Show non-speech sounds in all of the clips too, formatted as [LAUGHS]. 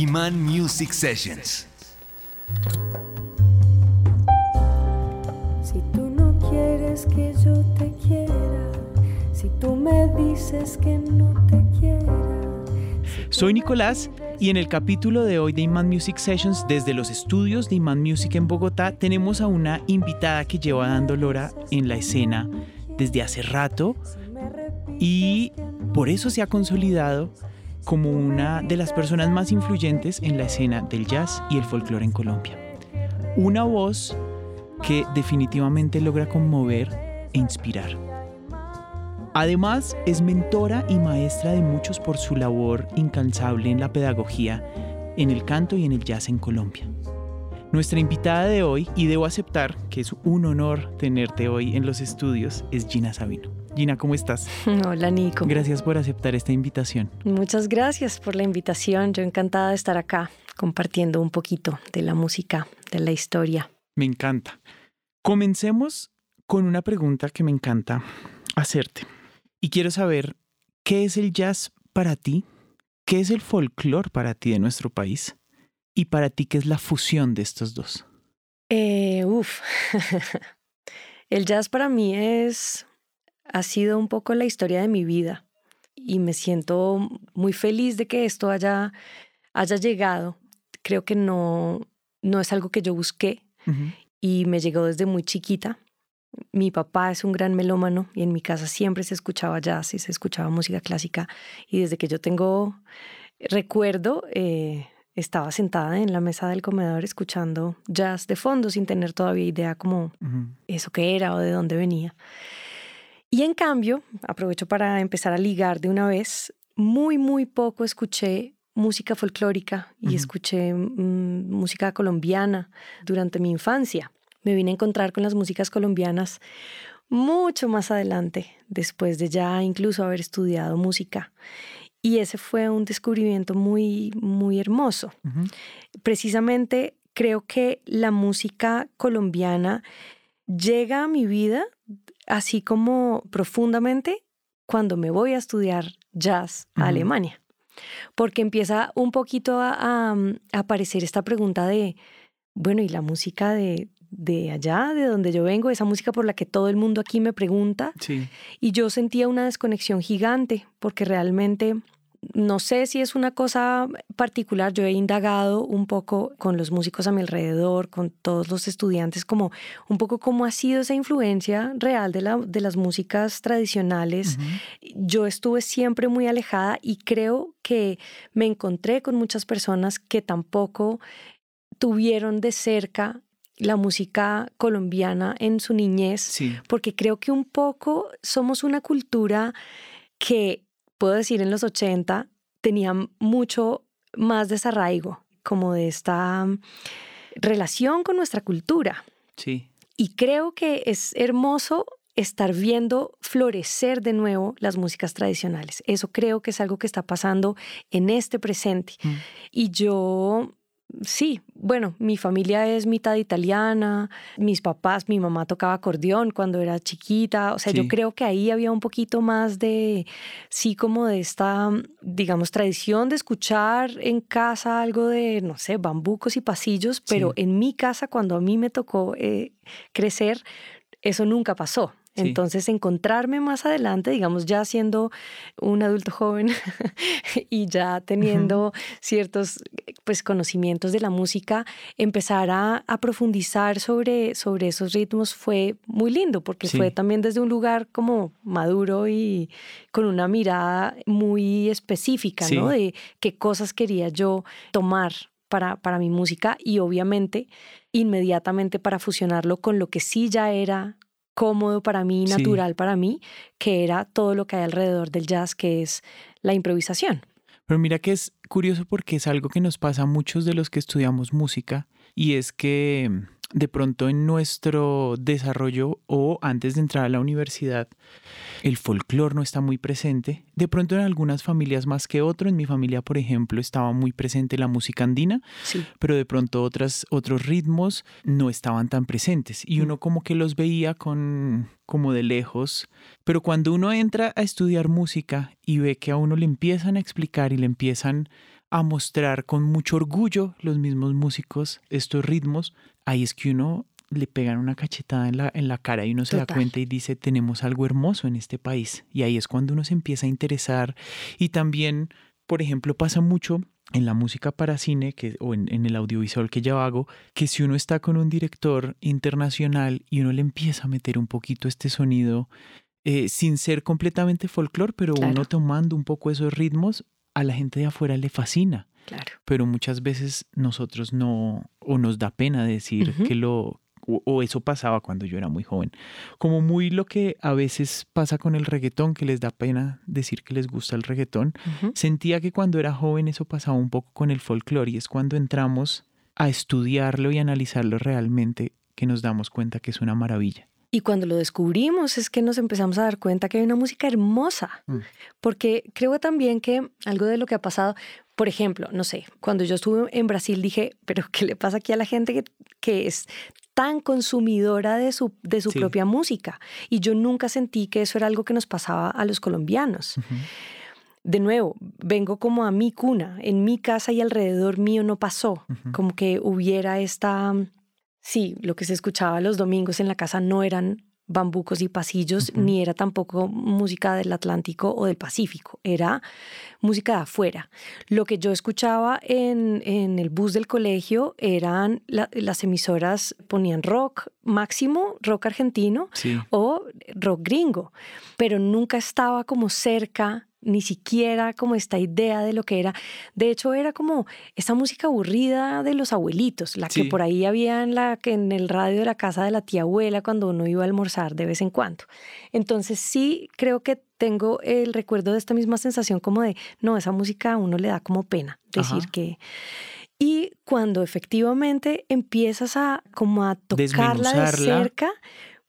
Iman Music Sessions. Si tú no quieres que yo te quiera, si tú me dices que no te quiera. Soy Nicolás y en el capítulo de hoy de Iman Music Sessions desde los estudios de Iman Music en Bogotá tenemos a una invitada que lleva dando lora en la escena desde hace rato y por eso se ha consolidado como una de las personas más influyentes en la escena del jazz y el folclore en Colombia. Una voz que definitivamente logra conmover e inspirar. Además, es mentora y maestra de muchos por su labor incansable en la pedagogía, en el canto y en el jazz en Colombia. Nuestra invitada de hoy, y debo aceptar que es un honor tenerte hoy en los estudios, es Gina Sabino. Gina, ¿cómo estás? [LAUGHS] Hola Nico. Gracias por aceptar esta invitación. Muchas gracias por la invitación. Yo encantada de estar acá compartiendo un poquito de la música, de la historia. Me encanta. Comencemos con una pregunta que me encanta hacerte. Y quiero saber, ¿qué es el jazz para ti? ¿Qué es el folclore para ti de nuestro país? Y para ti, ¿qué es la fusión de estos dos? Eh, uf. [LAUGHS] el jazz para mí es, ha sido un poco la historia de mi vida y me siento muy feliz de que esto haya, haya llegado. Creo que no, no es algo que yo busqué y me llegó desde muy chiquita. Mi papá es un gran melómano y en mi casa siempre se escuchaba jazz y se escuchaba música clásica y desde que yo tengo recuerdo eh, estaba sentada en la mesa del comedor escuchando jazz de fondo sin tener todavía idea como eso que era o de dónde venía. Y en cambio, aprovecho para empezar a ligar de una vez, muy, muy poco escuché música folclórica y escuché mm, música colombiana durante mi infancia. Me vine a encontrar con las músicas colombianas mucho más adelante, después de ya incluso haber estudiado música. Y ese fue un descubrimiento muy, muy hermoso. Precisamente creo que la música colombiana llega a mi vida así como profundamente cuando me voy a estudiar jazz a Alemania. Porque empieza un poquito a, aparecer esta pregunta de, bueno, ¿y la música de, de allá, de donde yo vengo, esa música por la que todo el mundo aquí me pregunta. Sí. Y yo sentía una desconexión gigante, porque realmente no sé si es una cosa particular, yo he indagado un poco con los músicos a mi alrededor, con todos los estudiantes, como un poco cómo ha sido esa influencia real de, la, de las músicas tradicionales. Yo estuve siempre muy alejada y creo que me encontré con muchas personas que tampoco tuvieron de cerca la música colombiana en su niñez, porque creo que un poco somos una cultura que, puedo decir, en los 80 tenía mucho más desarraigo, como de esta mm, relación con nuestra cultura. Sí. Y creo que es hermoso estar viendo florecer de nuevo las músicas tradicionales. Eso creo que es algo que está pasando en este presente. Mm. Y yo sí, bueno, mi familia es mitad italiana, mis papás, mi mamá tocaba acordeón cuando era chiquita, o sea, yo creo que ahí había un poquito más de, sí, como de esta, digamos, tradición de escuchar en casa algo de, no sé, bambucos y pasillos, pero en mi casa, cuando a mí me tocó eh, crecer, eso nunca pasó. Entonces, encontrarme más adelante, digamos, ya siendo un adulto joven [LAUGHS] y ya teniendo ciertos pues, conocimientos de la música, empezar a, profundizar sobre, sobre esos ritmos fue muy lindo, porque fue también desde un lugar como maduro y con una mirada muy específica, ¿no? De qué cosas quería yo tomar para, para mi música y obviamente inmediatamente para fusionarlo con lo que sí ya era cómodo para mí, natural para mí, que era todo lo que hay alrededor del jazz, que es la improvisación. Pero mira que es curioso porque es algo que nos pasa a muchos de los que estudiamos música y es que de pronto en nuestro desarrollo o antes de entrar a la universidad, el folclore no está muy presente. De pronto en algunas familias más que otro. En mi familia, por ejemplo, estaba muy presente la música andina, pero de pronto otras, otros ritmos no estaban tan presentes. Y uno como que los veía con como de lejos. Pero cuando uno entra a estudiar música y ve que a uno le empiezan a explicar y le empiezan a mostrar con mucho orgullo los mismos músicos estos ritmos, ahí es que uno le pegan una cachetada en la, en la cara y uno se da cuenta y dice, tenemos algo hermoso en este país. Y ahí es cuando uno se empieza a interesar. Y también, por ejemplo, pasa mucho en la música para cine que, o en, en el audiovisual que yo hago, que si uno está con un director internacional y uno le empieza a meter un poquito este sonido, eh, sin ser completamente folclore, pero Claro. uno tomando un poco esos ritmos, a la gente de afuera le fascina Claro. pero muchas veces nosotros no, o nos da pena decir que lo, o, o eso pasaba cuando yo era muy joven. Como muy lo que a veces pasa con el reggaetón, que les da pena decir que les gusta el reggaetón. Sentía que cuando era joven eso pasaba un poco con el folclore y es cuando entramos a estudiarlo y analizarlo realmente que nos damos cuenta que es una maravilla. Y cuando lo descubrimos es que nos empezamos a dar cuenta que hay una música hermosa. Mm. Porque creo también que algo de lo que ha pasado, por ejemplo, no sé, cuando yo estuve en Brasil dije, pero ¿qué le pasa aquí a la gente que, que es tan consumidora de su, de su Sí. propia música? Y yo nunca sentí que eso era algo que nos pasaba a los colombianos. De nuevo, vengo como a mi cuna, en mi casa y alrededor mío no pasó, como que hubiera esta, sí, lo que se escuchaba los domingos en la casa no eran bambucos y pasillos, ni era tampoco música del Atlántico o del Pacífico, era música de afuera. Lo que yo escuchaba en, en el bus del colegio eran la- las emisoras, ponían rock máximo, rock argentino, Sí. o rock gringo, pero nunca estaba como cerca, ni siquiera como esta idea de lo que era. De hecho, era como esa música aburrida de los abuelitos, la que por ahí había en, la, que en el radio de la casa de la tía abuela cuando uno iba a almorzar de vez en cuando. Entonces sí creo que tengo el recuerdo de esta misma sensación como de, no, esa música a uno le da como pena decir Ajá. que... Y cuando efectivamente empiezas a como a tocarla de cerca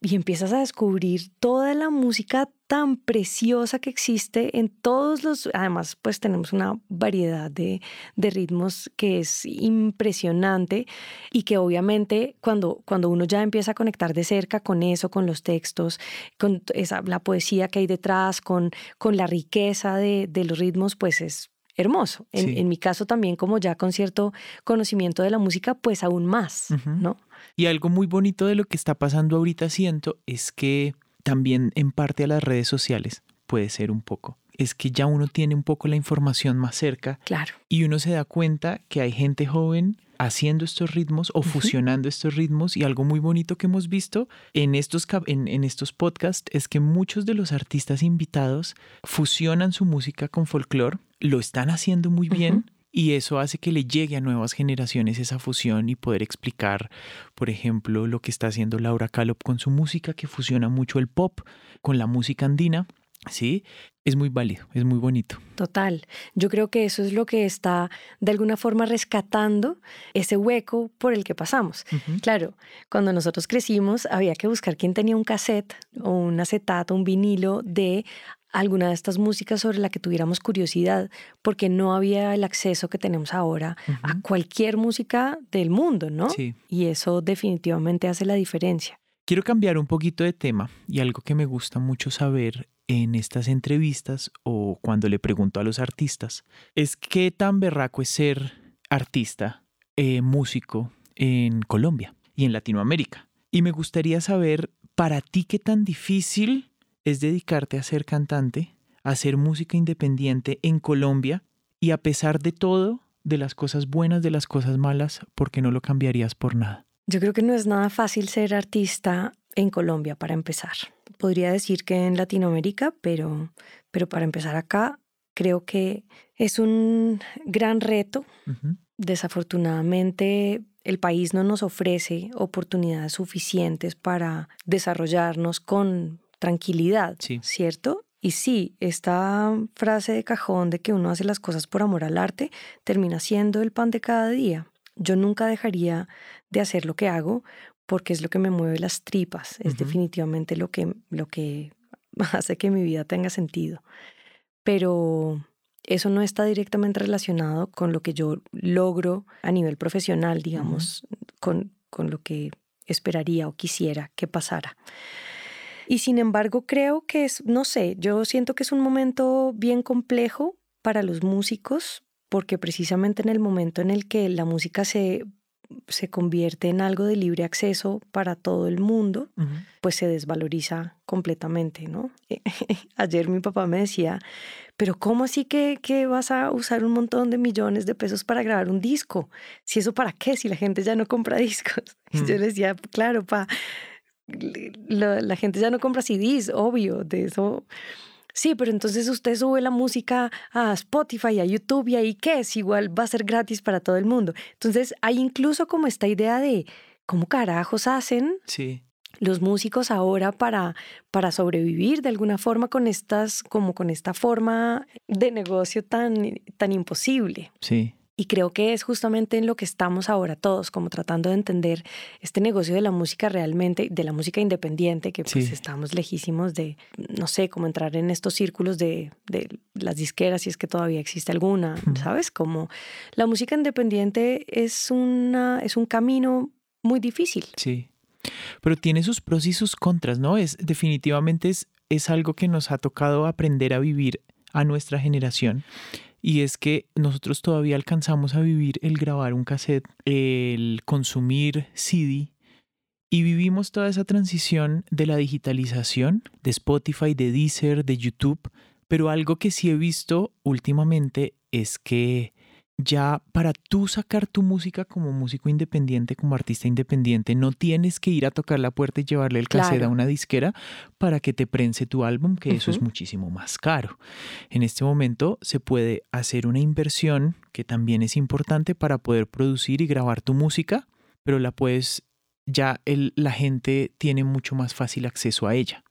y empiezas a descubrir toda la música tan preciosa que existe en todos los, además pues tenemos una variedad de, de ritmos que es impresionante y que obviamente cuando, cuando uno ya empieza a conectar de cerca con eso, con los textos, con esa, la poesía que hay detrás, con, con la riqueza de, de los ritmos, pues es hermoso. En, Sí. en mi caso también como ya con cierto conocimiento de la música, pues aún más. ¿no? Y algo muy bonito de lo que está pasando ahorita siento es que también en parte a las redes sociales puede ser un poco. Es que ya uno tiene un poco la información más cerca Claro. y uno se da cuenta que hay gente joven haciendo estos ritmos o fusionando estos ritmos y algo muy bonito que hemos visto en estos, en, en estos podcasts es que muchos de los artistas invitados fusionan su música con folclore, lo están haciendo muy bien. Y eso hace que le llegue a nuevas generaciones esa fusión y poder explicar, por ejemplo, lo que está haciendo Laura Calop con su música que fusiona mucho el pop con la música andina, ¿sí? Es muy válido, es muy bonito. Total. Yo creo que eso es lo que está de alguna forma rescatando ese hueco por el que pasamos. Claro, cuando nosotros crecimos había que buscar quién tenía un cassette o un acetato, un vinilo de alguna de estas músicas sobre la que tuviéramos curiosidad, porque no había el acceso que tenemos ahora a cualquier música del mundo, ¿no? Sí. Y eso definitivamente hace la diferencia. Quiero cambiar un poquito de tema y algo que me gusta mucho saber en estas entrevistas o cuando le pregunto a los artistas es qué tan berraco es ser artista, eh, músico en Colombia y en Latinoamérica. Y me gustaría saber para ti qué tan difícil es dedicarte a ser cantante, a hacer música independiente en Colombia y a pesar de todo, de las cosas buenas, de las cosas malas, ¿por qué no lo cambiarías por nada? Yo creo que no es nada fácil ser artista en Colombia para empezar. Podría decir que en Latinoamérica, pero, pero para empezar acá, creo que es un gran reto. Desafortunadamente, el país no nos ofrece oportunidades suficientes para desarrollarnos con tranquilidad, Sí. ¿cierto? Y sí, esta frase de cajón de que uno hace las cosas por amor al arte termina siendo el pan de cada día. Yo nunca dejaría de hacer lo que hago porque es lo que me mueve las tripas, es definitivamente lo que, lo que [LAUGHS] hace que mi vida tenga sentido. Pero eso no está directamente relacionado con lo que yo logro a nivel profesional, digamos, con, con lo que esperaría o quisiera que pasara. Y sin embargo, creo que es, no sé, yo siento que es un momento bien complejo para los músicos porque precisamente en el momento en el que la música se, se convierte en algo de libre acceso para todo el mundo, pues se desvaloriza completamente, ¿no? [LAUGHS] Ayer mi papá me decía, pero ¿cómo así que, que, vas a usar un montón de millones de pesos para grabar un disco? Si eso para qué, si la gente ya no compra [LAUGHS] discos. Y yo le decía, claro, pa, la, la gente ya no compra CDs, obvio, de eso Sí, pero entonces usted sube la música a Spotify, a YouTube y ahí qué es, igual va a ser gratis para todo el mundo. Entonces hay incluso como esta idea de cómo carajos hacen Sí. los músicos ahora para, para sobrevivir de alguna forma con estas, como con esta forma de negocio tan, tan imposible. Sí. Y creo que es justamente en lo que estamos ahora todos, como tratando de entender este negocio de la música realmente, de la música independiente, que pues Sí. estamos lejísimos de, no sé, como entrar en estos círculos de, de las disqueras, si es que todavía existe alguna, ¿sabes? Como la música independiente es, una, es un camino muy difícil. Sí. Pero tiene sus pros y sus contras, ¿no? Es definitivamente es, es algo que nos ha tocado aprender a vivir a nuestra generación. Y es que nosotros todavía alcanzamos a vivir el grabar un cassette, el consumir CD, y vivimos toda esa transición de la digitalización de Spotify, de Deezer, de YouTube. Pero algo que sí he visto últimamente es que ya para tú sacar tu música como músico independiente, como artista independiente, no tienes que ir a tocar la puerta y llevarle el cassette Claro. a una disquera para que te prense tu álbum, que eso es muchísimo más caro. En este momento se puede hacer una inversión que también es importante para poder producir y grabar tu música, pero la puedes ya el- la gente tiene mucho más fácil acceso a ella.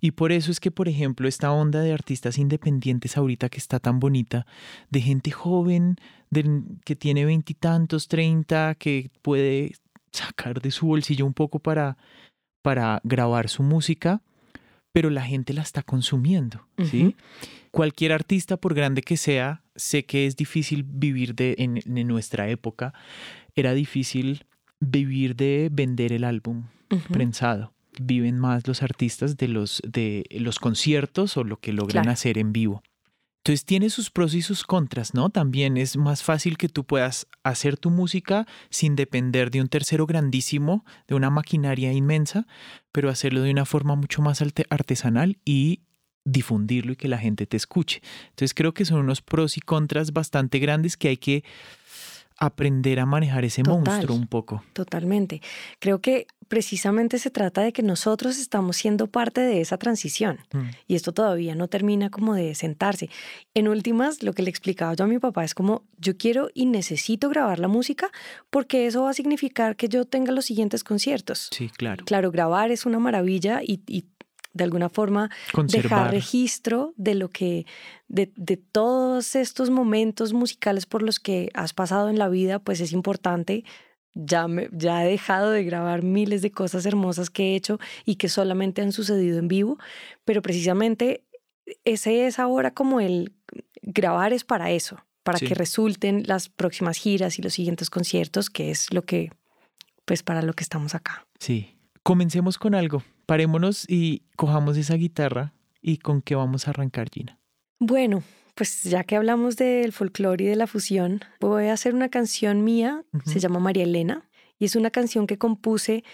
Y por eso es que, por ejemplo, esta onda de artistas independientes ahorita que está tan bonita, de gente joven, de- que tiene veintitantos, treinta, que puede sacar de su bolsillo un poco para, para grabar su música, pero la gente la está consumiendo. Cualquier artista, por grande que sea, sé que es difícil vivir de, en, en nuestra época, era difícil vivir de vender el álbum prensado. Viven más los artistas de los, de los conciertos o lo que logran Claro. hacer en vivo. Entonces tiene sus pros y sus contras, ¿no? También es más fácil que tú puedas hacer tu música sin depender de un tercero grandísimo, de una maquinaria inmensa, pero hacerlo de una forma mucho más artesanal y difundirlo y que la gente te escuche. Entonces creo que son unos pros y contras bastante grandes que hay que aprender a manejar ese Total. monstruo un poco. Totalmente. Creo que precisamente se trata de que nosotros estamos siendo parte de esa transición Mm. y esto todavía no termina como de sentarse. En últimas, lo que le explicaba yo a mi papá es como yo quiero y necesito grabar la música porque eso va a significar que yo tenga los siguientes conciertos. Sí, claro. Claro, grabar es una maravilla y, y de alguna forma dejar registro de lo que, de, de todos estos momentos musicales por los que has pasado en la vida, pues es importante. Ya, me, ya he dejado de grabar miles de cosas hermosas que he hecho y que solamente han sucedido en vivo, pero precisamente ese es ahora como el grabar es para eso, para Sí. que resulten las próximas giras y los siguientes conciertos, que es lo que, pues para lo que estamos acá. Sí. Comencemos con algo. Parémonos y cojamos esa guitarra y con qué vamos a arrancar, Gina. Bueno, pues ya que hablamos del folclore y de la fusión, voy a hacer una canción mía, se llama María Elena, y es una canción que compuse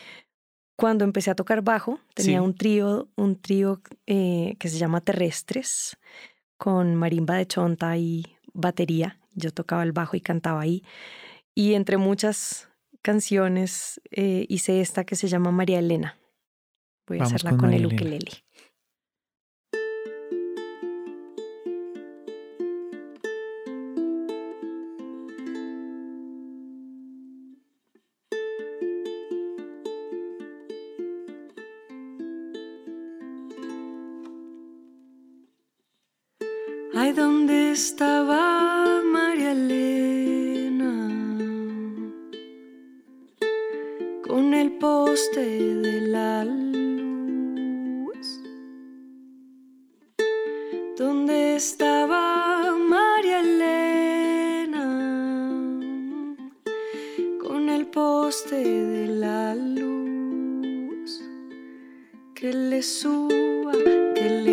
cuando empecé a tocar bajo. Tenía Sí. un trío, un trío eh, que se llama Terrestres, con marimba de chonta y batería. Yo tocaba el bajo y cantaba ahí. Y entre muchas canciones eh, hice esta que se llama María Elena. Voy a hacerla con con, el ukelele. Que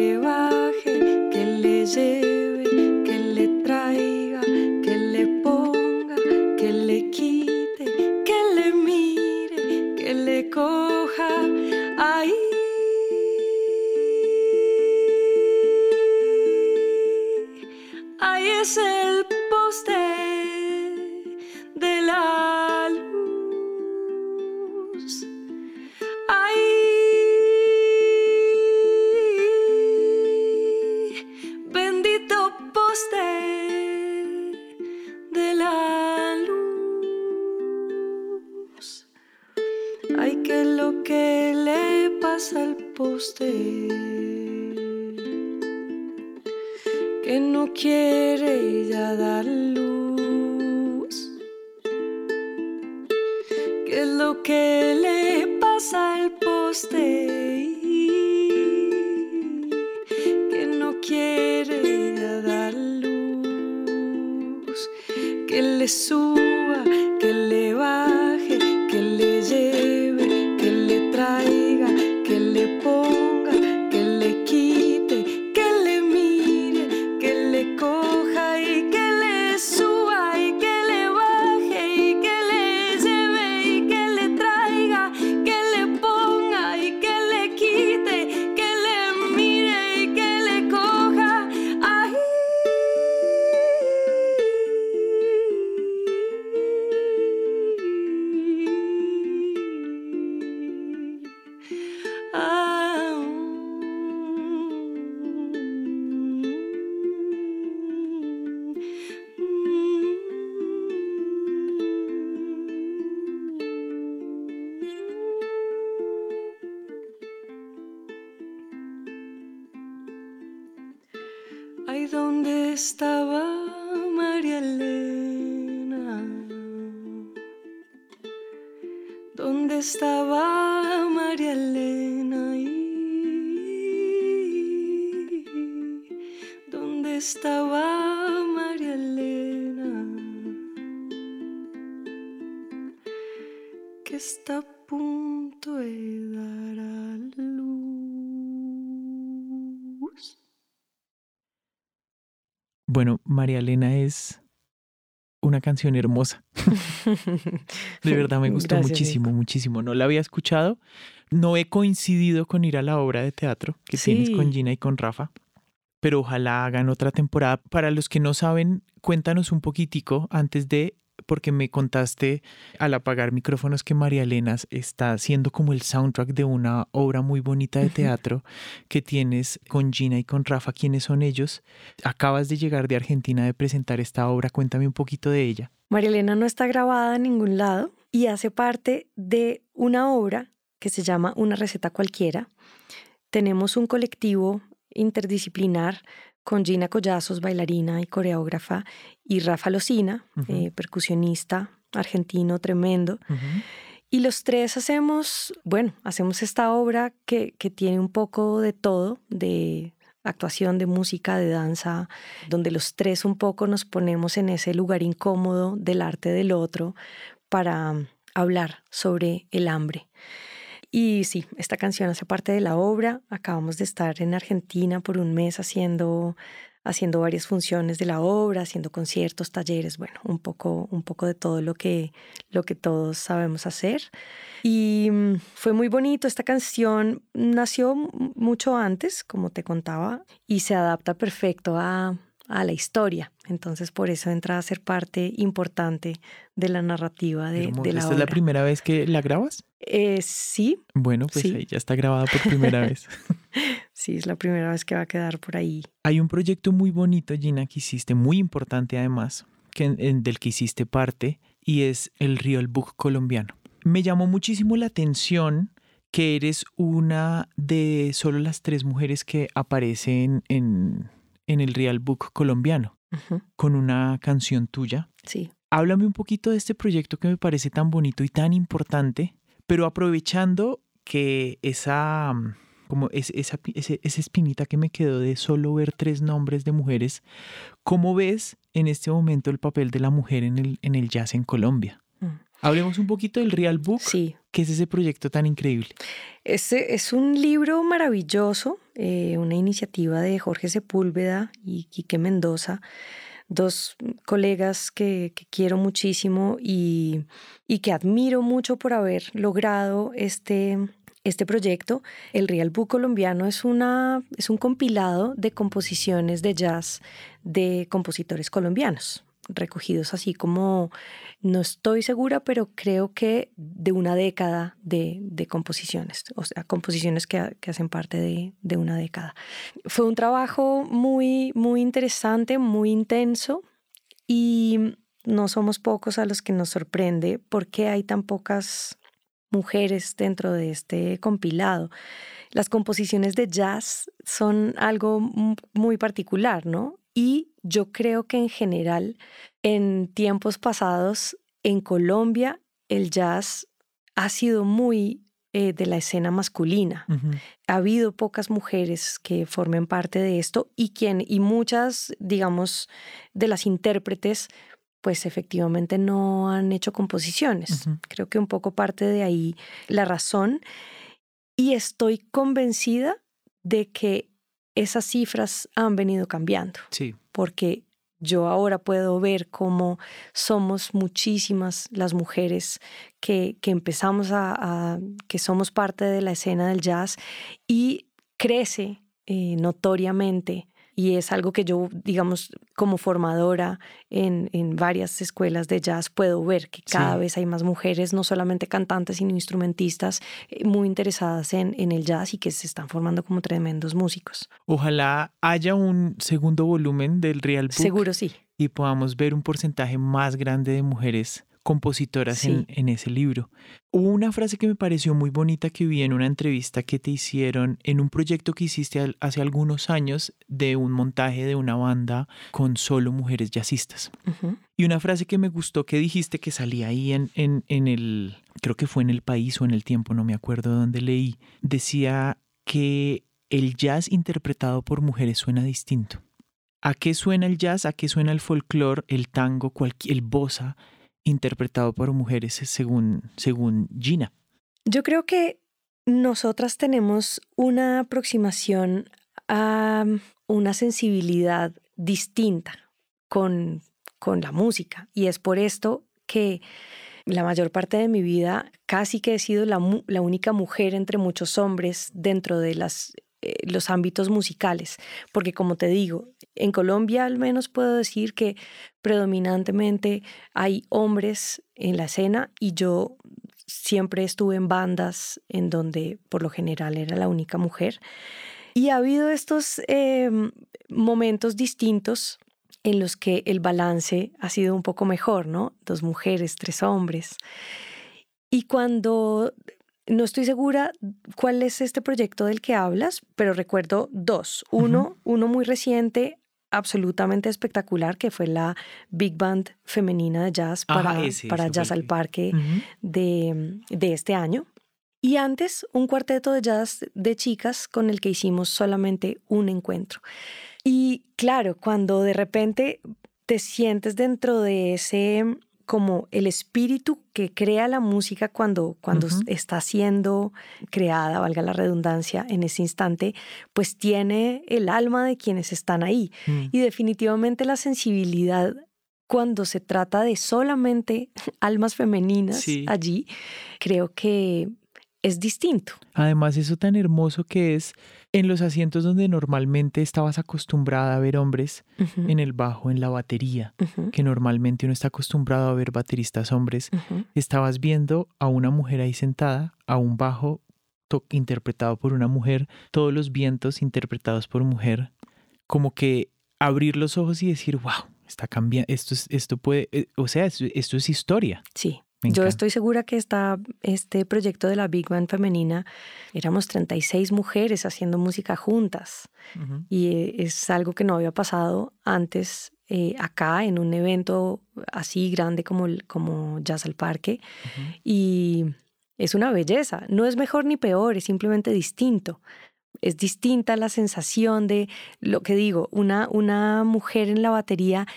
Bueno, María Elena es una canción hermosa. [LAUGHS] De verdad me gustó Gracias, muchísimo, Nico. muchísimo. No la había escuchado. No he coincidido con ir a la obra de teatro que tienes con. Gina y con Rafa, pero ojalá hagan otra temporada. Para los que no saben, cuéntanos un poquitico antes de, porque me contaste al apagar micrófonos que María Elena está haciendo como el soundtrack de una obra muy bonita de teatro que tienes con Gina y con Rafa. ¿Quiénes son ellos? Acabas de llegar de Argentina de presentar esta obra. Cuéntame un poquito de ella. María Elena no está grabada en ningún lado y hace parte de una obra que se llama Una receta cualquiera. Tenemos un colectivo interdisciplinar con Gina Collazos, bailarina y coreógrafa, y Rafa Locina, eh, percusionista argentino tremendo. Y los tres hacemos, bueno, hacemos esta obra que, que tiene un poco de todo, de actuación, de música, de danza, donde los tres un poco nos ponemos en ese lugar incómodo del arte del otro para hablar sobre el hambre. Y sí, esta canción hace parte de la obra. Acabamos de estar en Argentina por un mes haciendo, haciendo varias funciones de la obra, haciendo conciertos, talleres, bueno, un poco, un poco de todo lo que, lo que todos sabemos hacer. Y mm, fue muy bonito. Esta canción nació mucho antes, como te contaba, y se adapta perfecto a, a la historia. Entonces, por eso entra a ser parte importante de la narrativa de, la ¿Esta obra. es la primera vez que la grabas? Eh, sí, Bueno, pues Sí. ahí ya está grabada por primera vez. [LAUGHS] sí, es la primera vez que va a quedar por ahí. Hay un proyecto muy bonito, Gina, que hiciste, muy importante además, que, en- del que hiciste parte, y es el Real Book colombiano. Me llamó muchísimo la atención que eres una de solo las tres mujeres que aparecen en, en el Real Book colombiano, Ujú, con una canción tuya. Sí. Háblame un poquito de este proyecto que me parece tan bonito y tan importante, pero aprovechando que esa, mm, como es- esa, ese- esa espinita que me quedó de solo ver tres nombres de mujeres, ¿cómo ves en este momento el papel de la mujer en el, en el jazz en Colombia? Mm. Hablemos un poquito del Real Book, Sí, que es ese proyecto tan increíble. Este es un libro maravilloso, eh, una iniciativa de Jorge Sepúlveda y Quique Mendoza, dos colegas que, quiero muchísimo y, y que admiro mucho por haber logrado este, este proyecto, el Real Book colombiano es, una, es un compilado de composiciones de jazz de compositores colombianos, recogidos así como, no estoy segura, pero creo que de una década de, composiciones, o sea, composiciones que, hacen parte de, de, una década. Fue un trabajo muy, muy interesante, muy intenso y no somos pocos a los que nos sorprende por qué hay tan pocas mujeres dentro de este compilado. Las composiciones de jazz son algo muy particular, ¿no? Y yo creo que en general, en tiempos pasados, en Colombia, el jazz ha sido muy eh, de la escena masculina. Ha habido pocas mujeres que formen parte de esto y, quien, y muchas, digamos, de las intérpretes pues efectivamente no han hecho composiciones. Creo que un poco parte de ahí la razón. Y estoy convencida de que esas cifras han venido cambiando. Sí. Porque yo ahora puedo ver cómo somos muchísimas las mujeres que, que empezamos a, que somos parte de la escena del jazz y crece eh, notoriamente y es algo que yo, digamos, como formadora en, en varias escuelas de jazz, puedo ver que cada vez hay más mujeres, no solamente cantantes, sino instrumentistas eh, muy interesadas en, en el jazz y que se están formando como tremendos músicos. Ojalá haya un segundo volumen del Real Book. Seguro sí. Y podamos ver un porcentaje más grande de mujeres compositoras en, en, ese libro. Hubo una frase que me pareció muy bonita que vi en una entrevista que te hicieron en un proyecto que hiciste hace algunos años de un montaje de una banda con solo mujeres jazzistas. Y una frase que me gustó que dijiste que salía ahí en, en, en el, creo que fue en el país o en el tiempo, no me acuerdo dónde leí, decía que el jazz interpretado por mujeres suena distinto. ¿A qué suena el jazz? ¿A qué suena el folclore, el tango, el bossa? Interpretado por mujeres según, según Gina. Yo creo que nosotras tenemos una aproximación a una sensibilidad distinta con, con la música y es por esto que la mayor parte de mi vida casi que he sido la, la única mujer entre muchos hombres dentro de las los ámbitos musicales, porque como te digo, en Colombia al menos puedo decir que predominantemente hay hombres en la escena y yo siempre estuve en bandas en donde por lo general era la única mujer. Y ha habido estos em, momentos distintos en los que el balance ha sido un poco mejor, ¿no? Dos mujeres, tres hombres. Y cuando no estoy segura cuál es este proyecto del que hablas, pero recuerdo dos. Uno, uno muy reciente, absolutamente espectacular, que fue la Big Band femenina de jazz para, para Jazz al Parque de, de este año. Y antes, un cuarteto de jazz de chicas con el que hicimos solamente un encuentro. Y claro, cuando de repente te sientes dentro de ese como el espíritu que crea la música cuando, cuando está siendo creada, valga la redundancia, en ese instante, pues tiene el alma de quienes están ahí. Mm. Y definitivamente la sensibilidad cuando se trata de solamente [LAUGHS] almas femeninas allí, creo que es distinto. Además, eso tan hermoso que es en los asientos donde normalmente estabas acostumbrada a ver hombres, en el bajo, en la batería, que normalmente uno está acostumbrado a ver bateristas hombres, estabas viendo a una mujer ahí sentada, a un bajo interpretado por una mujer, todos los vientos interpretados por mujer, como que abrir los ojos y decir, wow, está cambiando, esto, esto puede, eh, o sea, esto es historia. Sí. Yo estoy segura que esta, este proyecto de la Big Band femenina, éramos 36 mujeres haciendo música juntas. Y eh, es algo que no había pasado antes eh, acá en un evento así grande como, como Jazz al Parque. Y es una belleza, no es mejor ni peor, es simplemente distinto. Es distinta la sensación de lo que digo, una, una mujer en la batería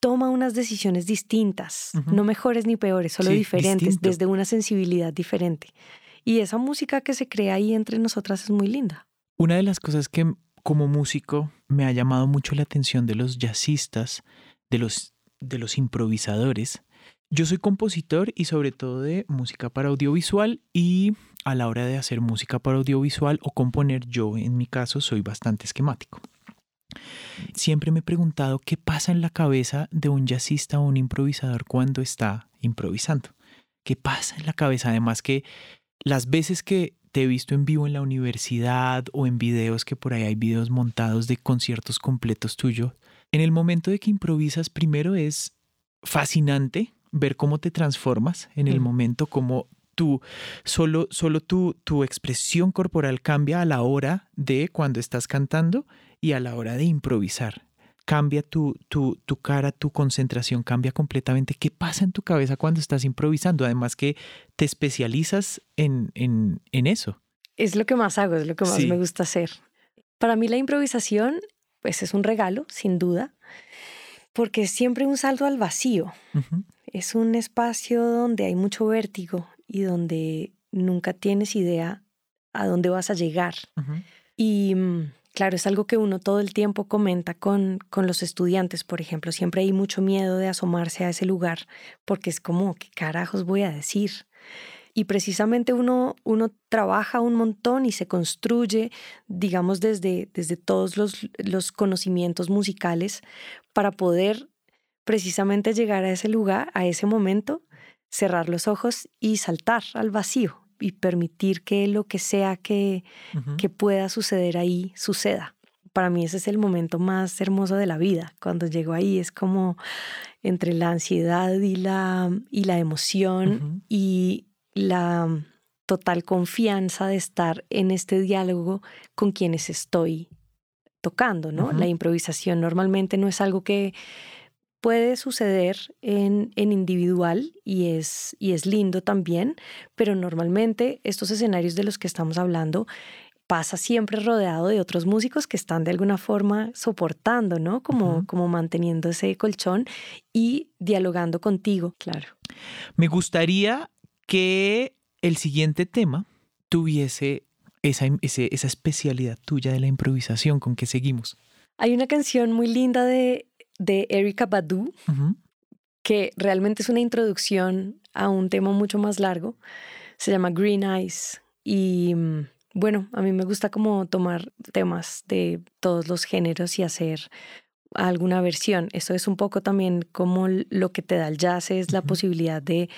toma unas decisiones distintas, no mejores ni peores, solo diferentes, desde una sensibilidad diferente. Y esa música que se crea ahí entre nosotras es muy linda. Una de las cosas que como músico me ha llamado mucho la atención de los jazzistas, de los, de los improvisadores, Yo soy compositor y sobre todo de música para audiovisual y a la hora de hacer música para audiovisual o componer yo en mi caso soy bastante esquemático. Siempre me he preguntado qué pasa en la cabeza de un jazzista o un improvisador cuando está improvisando. ¿Qué pasa en la cabeza? Además que las veces que te he visto en vivo en la universidad o en videos que por ahí hay videos montados de conciertos completos tuyos, en el momento de que improvisas primero es fascinante ver cómo te transformas en el momento, cómo tú, solo, solo tu, tu expresión corporal cambia a la hora de cuando estás cantando y a la hora de improvisar. Cambia tu, tu, tu cara, tu concentración cambia completamente. ¿Qué pasa en tu cabeza cuando estás improvisando? Además que te especializas en, en, en eso. Es lo que más hago, es lo que más Sí. me gusta hacer. Para mí la improvisación, pues es un regalo, sin duda, porque es siempre un salto al vacío. Es un espacio donde hay mucho vértigo y donde nunca tienes idea a dónde vas a llegar. Y mm, claro, es algo que uno todo el tiempo comenta con, con los estudiantes, por ejemplo. Siempre hay mucho miedo de asomarse a ese lugar porque es como, ¿qué carajos voy a decir? Y precisamente uno, uno trabaja un montón y se construye, digamos, desde, desde todos los, los conocimientos musicales para poder precisamente llegar a ese lugar, a ese momento, cerrar los ojos y saltar al vacío y permitir que lo que sea que, que pueda suceder ahí suceda. Para mí ese es el momento más hermoso de la vida. Cuando llego ahí es como entre la ansiedad y la, y la emoción y la total confianza de estar en este diálogo con quienes estoy tocando, ¿no? La improvisación normalmente no es algo que puede suceder en, en individual y es, y es lindo también, pero normalmente estos escenarios de los que estamos hablando pasa siempre rodeado de otros músicos que están de alguna forma soportando, ¿no? Como, como manteniendo ese colchón y dialogando contigo, claro. Me gustaría que el siguiente tema tuviese esa, ese- esa especialidad tuya de la improvisación con que seguimos. Hay una canción muy linda de, de Erika Badu que realmente es una introducción a un tema mucho más largo. Se llama Green Eyes. Y mm, bueno, a mí me gusta como tomar temas de todos los géneros y hacer alguna versión. Eso es un poco también como lo que te da el jazz, es la posibilidad de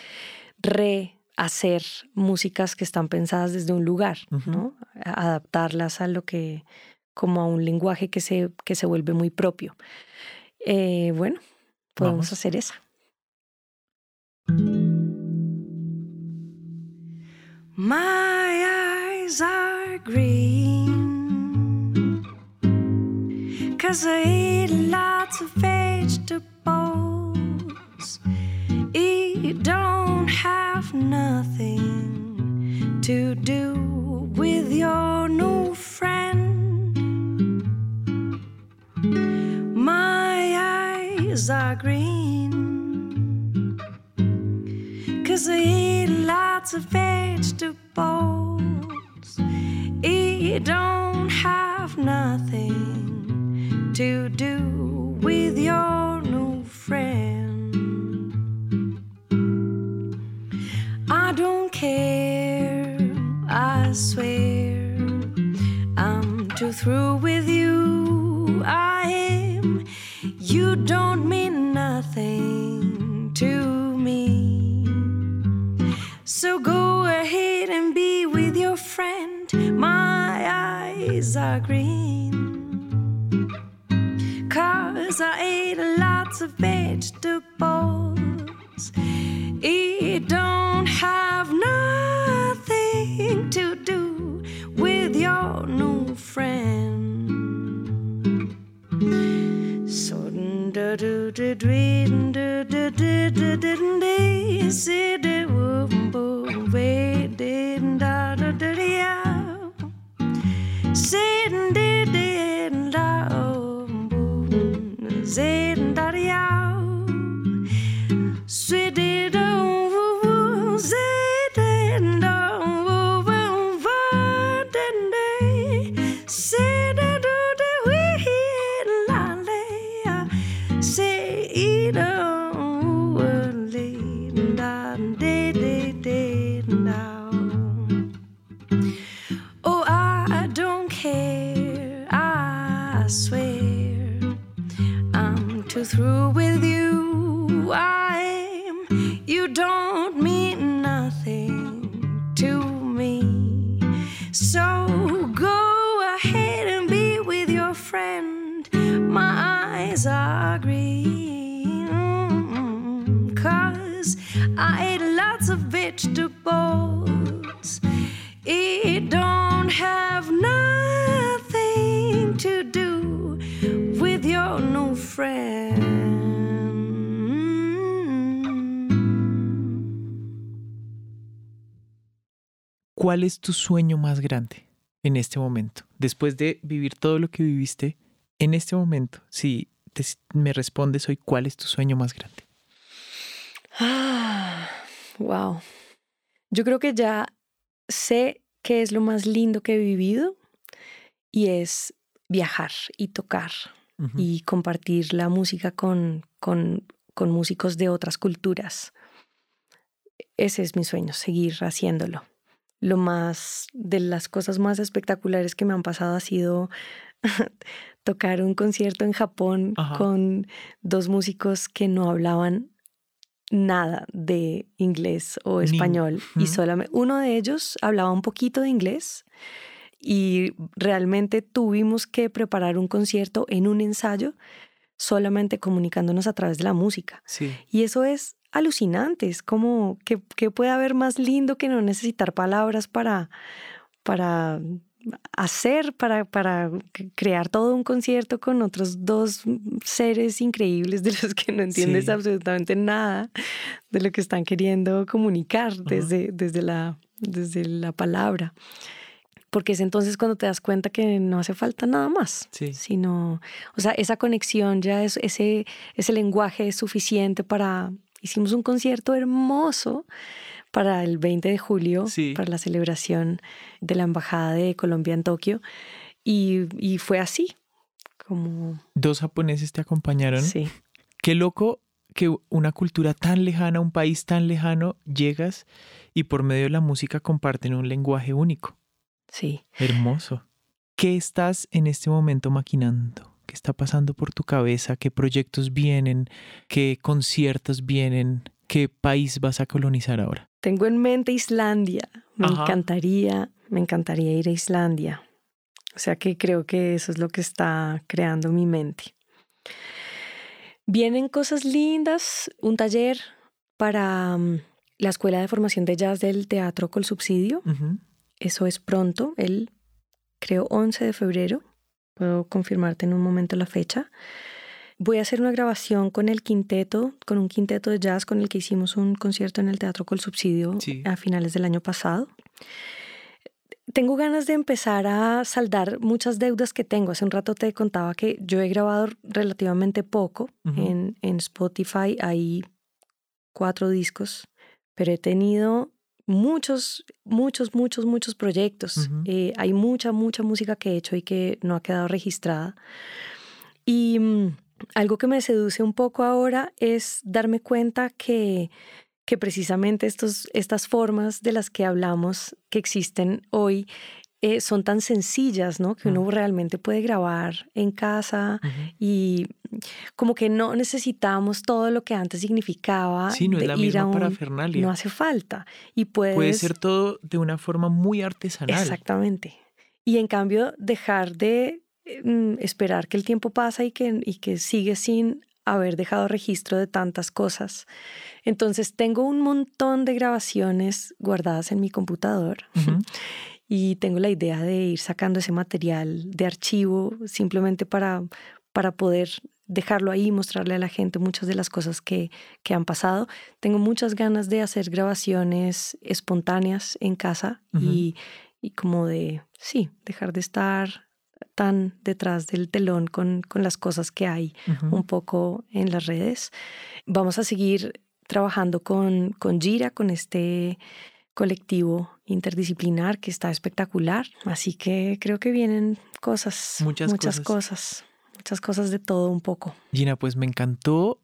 rehacer músicas que están pensadas desde un lugar. ¿no? Adaptarlas a lo que, como a un lenguaje que se, que se vuelve muy propio. Eh, bueno, podemos Vamos. hacer esa. My eyes are green. Cause I eat lots of vegetables. It don't have nothing to do with your new friend. Eyes are green. Cause I eat lots of vegetables. It don't have nothing to do with your new friend. I don't care, I swear. I'm too through with ¿Cuál es tu sueño más grande en este momento? Después de vivir todo lo que viviste, en este momento, si te- me respondes hoy, ¿cuál es tu sueño más grande? Ah, wow. Yo creo que ya sé qué es lo más lindo que he vivido y es viajar y tocar y compartir la música con, con, con músicos de otras culturas. Ese es mi sueño, seguir haciéndolo. Lo más, de las cosas más espectaculares que me han pasado ha sido [LAUGHS] tocar un concierto en Japón Ajá. con dos músicos que no hablaban nada de inglés o Ni- español y solamente uno de ellos hablaba un poquito de inglés y realmente tuvimos que preparar un concierto en un ensayo solamente comunicándonos a través de la música. Sí. Y eso es alucinante, es como que, que puede haber más lindo que no necesitar palabras para, para hacer, para, para crear todo un concierto con otros dos seres increíbles de los que no entiendes Sí. absolutamente nada de lo que están queriendo comunicar desde, desde, la, desde la palabra. Porque es entonces cuando te das cuenta que no hace falta nada más Sí. sino, o sea, esa conexión ya es, ese, ese lenguaje es suficiente para, hicimos un concierto hermoso para el 20 de julio, Sí. para la celebración de la Embajada de Colombia en Tokio, y, y fue así, como, Dos japoneses te acompañaron. sí, Qué loco que una cultura tan lejana, un país tan lejano, llegas y por medio de la música comparten un lenguaje único. sí. Hermoso. ¿Qué estás en este momento maquinando? ¿Qué está pasando por tu cabeza? ¿Qué proyectos vienen? ¿Qué conciertos vienen? ¿Qué país vas a colonizar ahora? Tengo en mente Islandia, me Ajá. encantaría, me encantaría ir a Islandia. O sea que creo que eso es lo que está creando mi mente. Vienen cosas lindas, un taller para mm, la Escuela de Formación de Jazz del Teatro Col Subsidio. Eso es pronto, el creo 11 de febrero. Puedo confirmarte en un momento la fecha. Voy a hacer una grabación con el quinteto, con un quinteto de jazz con el que hicimos un concierto en el Teatro Col Subsidio Sí. a finales del año pasado. Tengo ganas de empezar a saldar muchas deudas que tengo. Hace un rato te contaba que yo he grabado relativamente poco Ujú. en, en Spotify. Hay cuatro discos, pero he tenido muchos, muchos, muchos, muchos proyectos. Eh, hay mucha, mucha música que he hecho y que no ha quedado registrada. Y mm, algo que me seduce un poco ahora es darme cuenta que, que precisamente estos, estas formas de las que hablamos que existen hoy eh, son tan sencillas, ¿no? Que uno realmente puede grabar en casa Ujú. y como que no necesitamos todo lo que antes significaba Sí, no es de la ir a misma un- parafernalia. no hace falta y puedes Puede ser todo de una forma muy artesanal. exactamente y en cambio dejar de eh, mm, esperar que el tiempo pasa y que y que sigue sin haber dejado registro de tantas cosas entonces tengo un montón de grabaciones guardadas en mi computador Ujú. Y tengo la idea de ir sacando ese material de archivo simplemente para, para poder dejarlo ahí y mostrarle a la gente muchas de las cosas que, que han pasado. Tengo muchas ganas de hacer grabaciones espontáneas en casa y, y como de, sí, dejar de estar tan detrás del telón con, con las cosas que hay un poco en las redes. Vamos a seguir trabajando con, con Gira, con este colectivo interdisciplinar que está espectacular. Así que creo que vienen cosas, Muchas muchas cosas. cosas, muchas cosas de todo un poco. Gina, pues me encantó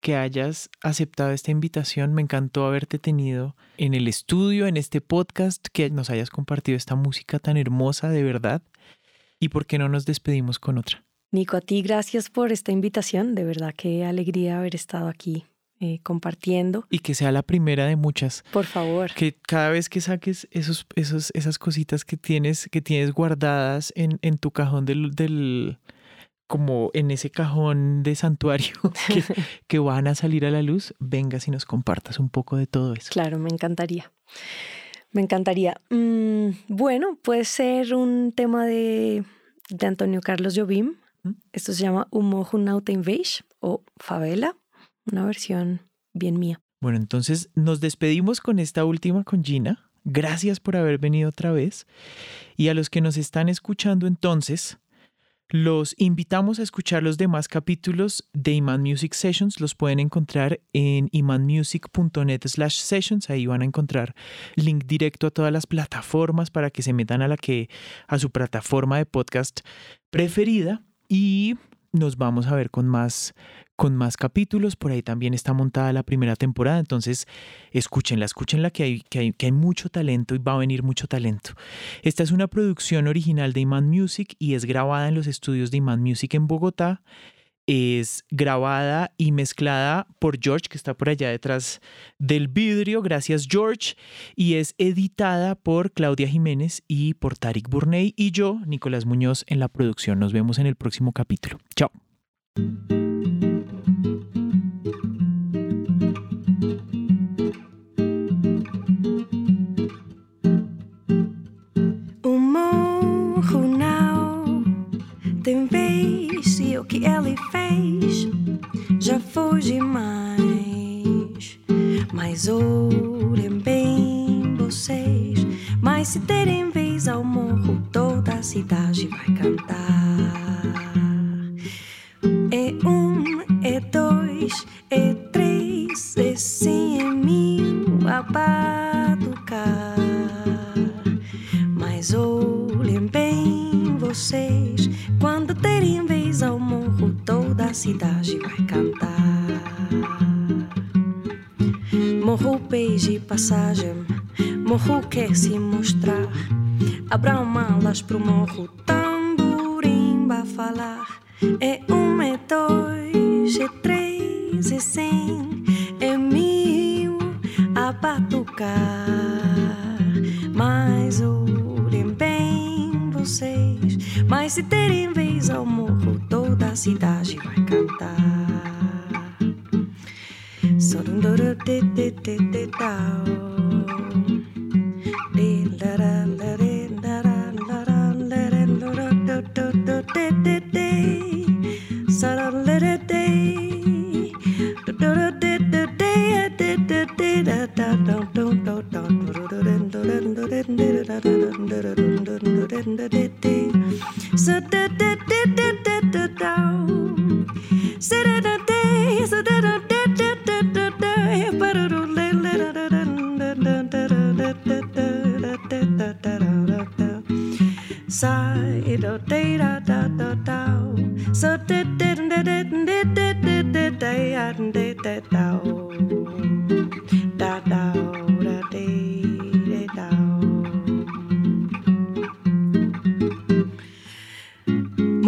que hayas aceptado esta invitación, me encantó haberte tenido en el estudio, en este podcast, que nos hayas compartido esta música tan hermosa de verdad. ¿Y por qué no nos despedimos con otra? Nico, a ti gracias por esta invitación. De verdad qué alegría haber estado aquí eh, compartiendo. Y que sea la primera de muchas. Por favor. Que cada vez que saques esos, esos, esas cositas que tienes, que tienes guardadas en, en tu cajón del, del, como en ese cajón de santuario [LAUGHS] que, [LAUGHS] que van a salir a la luz, vengas y nos compartas un poco de todo eso. Claro, me encantaría. Me encantaría. Mm, bueno, puede ser un tema de, de Antonio Carlos Jobim. ¿Mm? Esto se llama Humo Junauta Inveish o Favela, una versión bien mía. Bueno, entonces nos despedimos con esta última con Gina. Gracias por haber venido otra vez. Y a los que nos están escuchando entonces, los invitamos a escuchar los demás capítulos de Iman Music Sessions. Los pueden encontrar en imanmusic.net slash sessions. Ahí van a encontrar link directo a todas las plataformas para que se metan a la que a su plataforma de podcast preferida. Y nos vamos a ver con más con más capítulos. Por ahí también está montada la primera temporada. Entonces, escúchenla, escúchenla que hay, que hay, que hay mucho talento y va a venir mucho talento. Esta es una producción original de Iman Music y es grabada en los estudios de Iman Music en Bogotá. Es grabada y mezclada por George, que está por allá detrás del vidrio. Gracias, George. Y es editada por Claudia Jiménez y por Tarik Burney y yo, Nicolás Muñoz, en la producción. Nos vemos en el próximo capítulo. Chao. O que ele fez já foi demais. Mas olhem bem vocês, mas se terem vez ao morro, toda a cidade vai cantar. Morro quer se mostrar. Abram malas pro morro, tamborim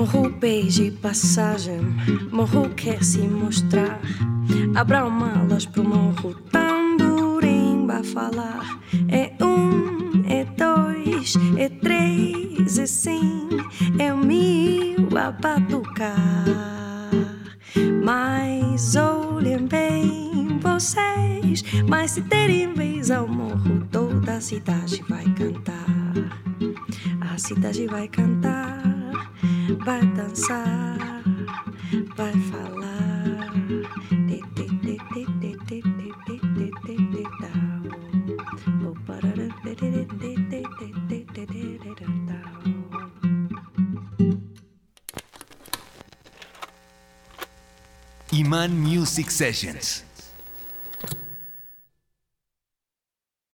Morro beije passagem, morro quer se mostrar. Abram malas pro morro, tamborim vai falar. É um, é dois, é três, é cem, é mil a batucar. Mas olhem bem vocês, mas se terem vez ao morro, toda a cidade vai cantar. A cidade vai cantar, vai dançar, vai falar. Iman Music Sessions.